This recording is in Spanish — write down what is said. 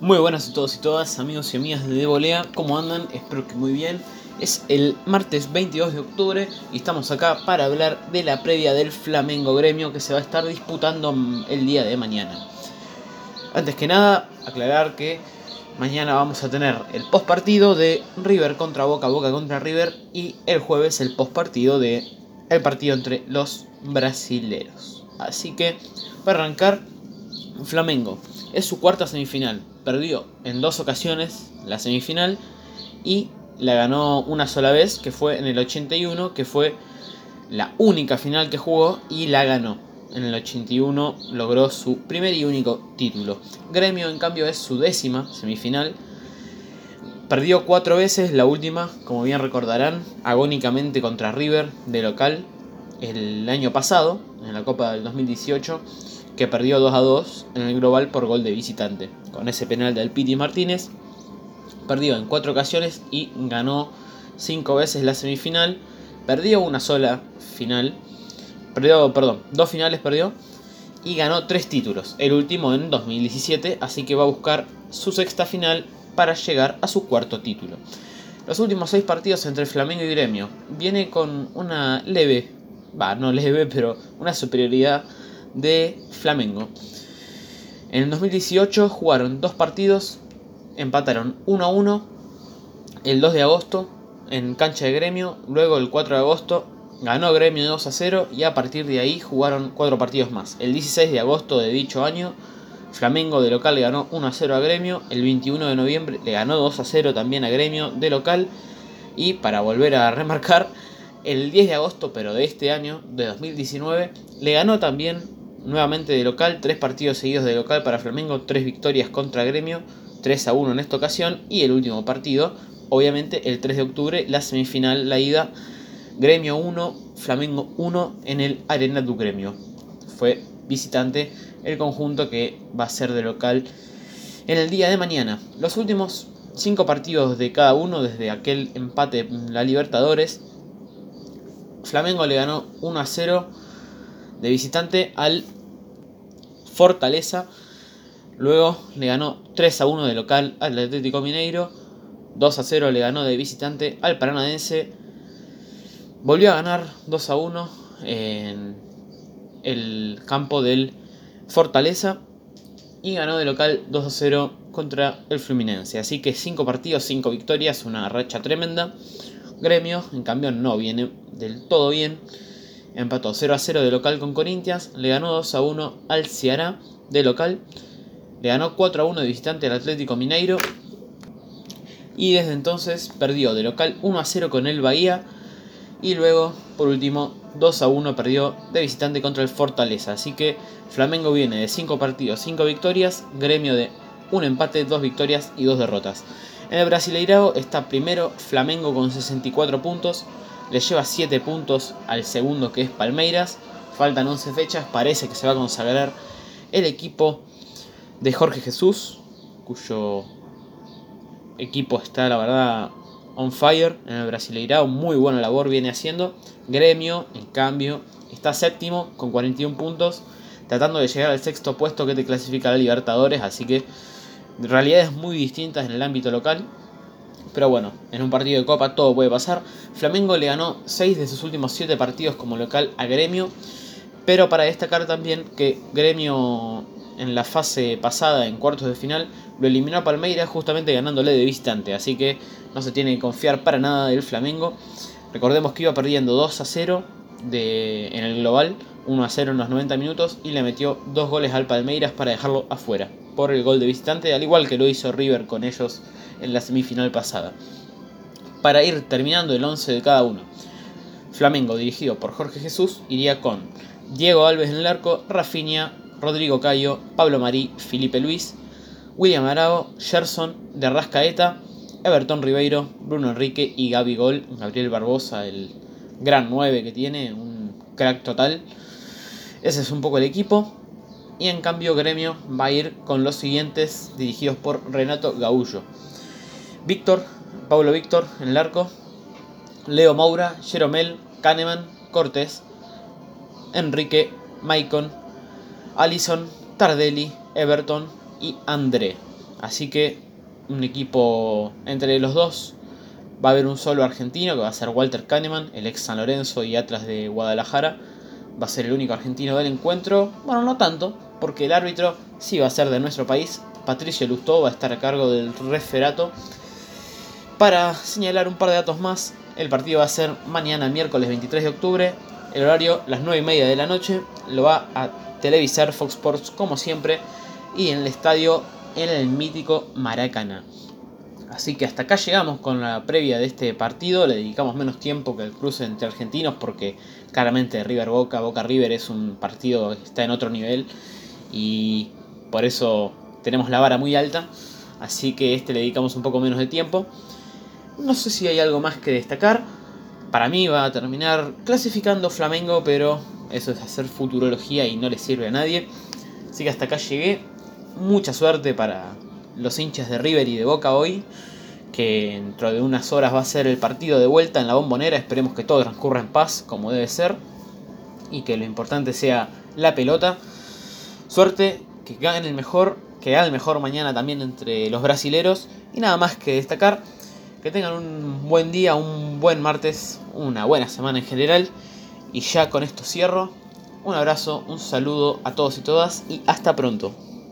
Muy buenas a todos y todas, amigos y amigas de Volea, ¿cómo andan? Espero que muy bien. Es el martes 22 de octubre y estamos acá para hablar de la previa del Flamengo Gremio que se va a estar disputando el día de mañana. Antes que nada, aclarar que mañana vamos a tener el post partido de River contra Boca, Boca contra River y el jueves el post partido de el partido entre los brasileros. Así que, para arrancar, Flamengo es su cuarta semifinal. Perdió en dos ocasiones la semifinal y la ganó una sola vez, que fue en el 81, que fue la única final que jugó y la ganó. En el 81 logró su primer y único título. Gremio, en cambio, es su décima semifinal. Perdió cuatro veces, la última, como bien recordarán, agónicamente contra River de local el año pasado, en la Copa del 2018 que perdió 2 a 2 en el global por gol de visitante. Con ese penal del Piti Martínez, perdió en 4 ocasiones y ganó 5 veces la semifinal. Perdió una sola final, perdió, perdón, dos finales perdió y ganó 3 títulos, el último en 2017, así que va a buscar su sexta final para llegar a su cuarto título. Los últimos 6 partidos entre Flamengo y Gremio viene con una leve, va, no leve, pero una superioridad de Flamengo. En el 2018 jugaron dos partidos, empataron 1 a 1 el 2 de agosto en cancha de gremio, luego el 4 de agosto ganó gremio 2 a 0 y a partir de ahí jugaron cuatro partidos más. El 16 de agosto de dicho año, Flamengo de local ganó 1 a 0 a gremio, el 21 de noviembre le ganó 2 a 0 también a gremio de local y para volver a remarcar, el 10 de agosto, pero de este año, de 2019, le ganó también nuevamente de local, tres partidos seguidos de local para Flamengo, tres victorias contra Gremio, 3 a 1 en esta ocasión y el último partido, obviamente el 3 de octubre, la semifinal, la ida, Gremio 1, Flamengo 1 en el Arena du Gremio. Fue visitante el conjunto que va a ser de local en el día de mañana. Los últimos cinco partidos de cada uno desde aquel empate en la Libertadores, Flamengo le ganó 1 a 0 de visitante al Fortaleza. Luego le ganó 3 a 1 de local al Atlético Mineiro. 2 a 0 le ganó de visitante al Paranaense. Volvió a ganar 2 a 1 en el campo del Fortaleza. Y ganó de local 2 a 0 contra el Fluminense. Así que 5 partidos, 5 victorias, una racha tremenda. Gremio, en cambio, no viene del todo bien empató 0 a 0 de local con Corinthians, le ganó 2 a 1 al Ceará de local, le ganó 4 a 1 de visitante al Atlético Mineiro y desde entonces perdió de local 1 a 0 con el Bahía y luego por último 2 a 1 perdió de visitante contra el Fortaleza. Así que Flamengo viene de 5 partidos, 5 victorias, gremio de 1 empate, 2 victorias y 2 derrotas. En el Brasileirao está primero Flamengo con 64 puntos, le lleva 7 puntos al segundo que es Palmeiras. Faltan 11 fechas, parece que se va a consagrar el equipo de Jorge Jesús, cuyo equipo está la verdad on fire en el Brasileirao, muy buena labor viene haciendo. Gremio, en cambio, está séptimo con 41 puntos, tratando de llegar al sexto puesto que te clasifica a Libertadores, así que realidades muy distintas en el ámbito local. Pero bueno, en un partido de Copa todo puede pasar. Flamengo le ganó 6 de sus últimos 7 partidos como local a Gremio. Pero para destacar también que Gremio en la fase pasada, en cuartos de final, lo eliminó a Palmeiras justamente ganándole de visitante. Así que no se tiene que confiar para nada del Flamengo. Recordemos que iba perdiendo 2 a 0 de, en el global, 1 a 0 en los 90 minutos y le metió dos goles al Palmeiras para dejarlo afuera por el gol de visitante, al igual que lo hizo River con ellos en la semifinal pasada. Para ir terminando el 11 de cada uno. Flamengo, dirigido por Jorge Jesús, iría con Diego Alves en el arco, Rafinha, Rodrigo Cayo, Pablo Marí, Felipe Luis, William Arago, Gerson, de Rascaeta, Everton Ribeiro, Bruno Enrique y Gaby Gol, Gabriel Barbosa, el gran 9 que tiene, un crack total. Ese es un poco el equipo. Y en cambio Gremio va a ir con los siguientes dirigidos por Renato Gaullo. Víctor, Pablo Víctor en el arco, Leo Moura, Jeromel, Kahneman, Cortés, Enrique, Maicon, Alison, Tardelli, Everton y André. Así que un equipo entre los dos va a haber un solo argentino que va a ser Walter Kahneman, el ex San Lorenzo y Atlas de Guadalajara. Va a ser el único argentino del encuentro. Bueno, no tanto, porque el árbitro sí va a ser de nuestro país. Patricio Lustó va a estar a cargo del referato. Para señalar un par de datos más, el partido va a ser mañana, miércoles 23 de octubre. El horario, las 9 y media de la noche. Lo va a televisar Fox Sports como siempre. Y en el estadio, en el mítico Maracaná. Así que hasta acá llegamos con la previa de este partido. Le dedicamos menos tiempo que el cruce entre argentinos porque claramente River Boca, Boca River es un partido que está en otro nivel y por eso tenemos la vara muy alta. Así que este le dedicamos un poco menos de tiempo. No sé si hay algo más que destacar. Para mí va a terminar clasificando Flamengo, pero eso es hacer futurología y no le sirve a nadie. Así que hasta acá llegué. Mucha suerte para los hinchas de River y de Boca hoy, que dentro de unas horas va a ser el partido de vuelta en la bombonera, esperemos que todo transcurra en paz como debe ser y que lo importante sea la pelota. Suerte, que gane el mejor, que haga el mejor mañana también entre los brasileros y nada más que destacar. Que tengan un buen día, un buen martes, una buena semana en general. Y ya con esto cierro. Un abrazo, un saludo a todos y todas y hasta pronto.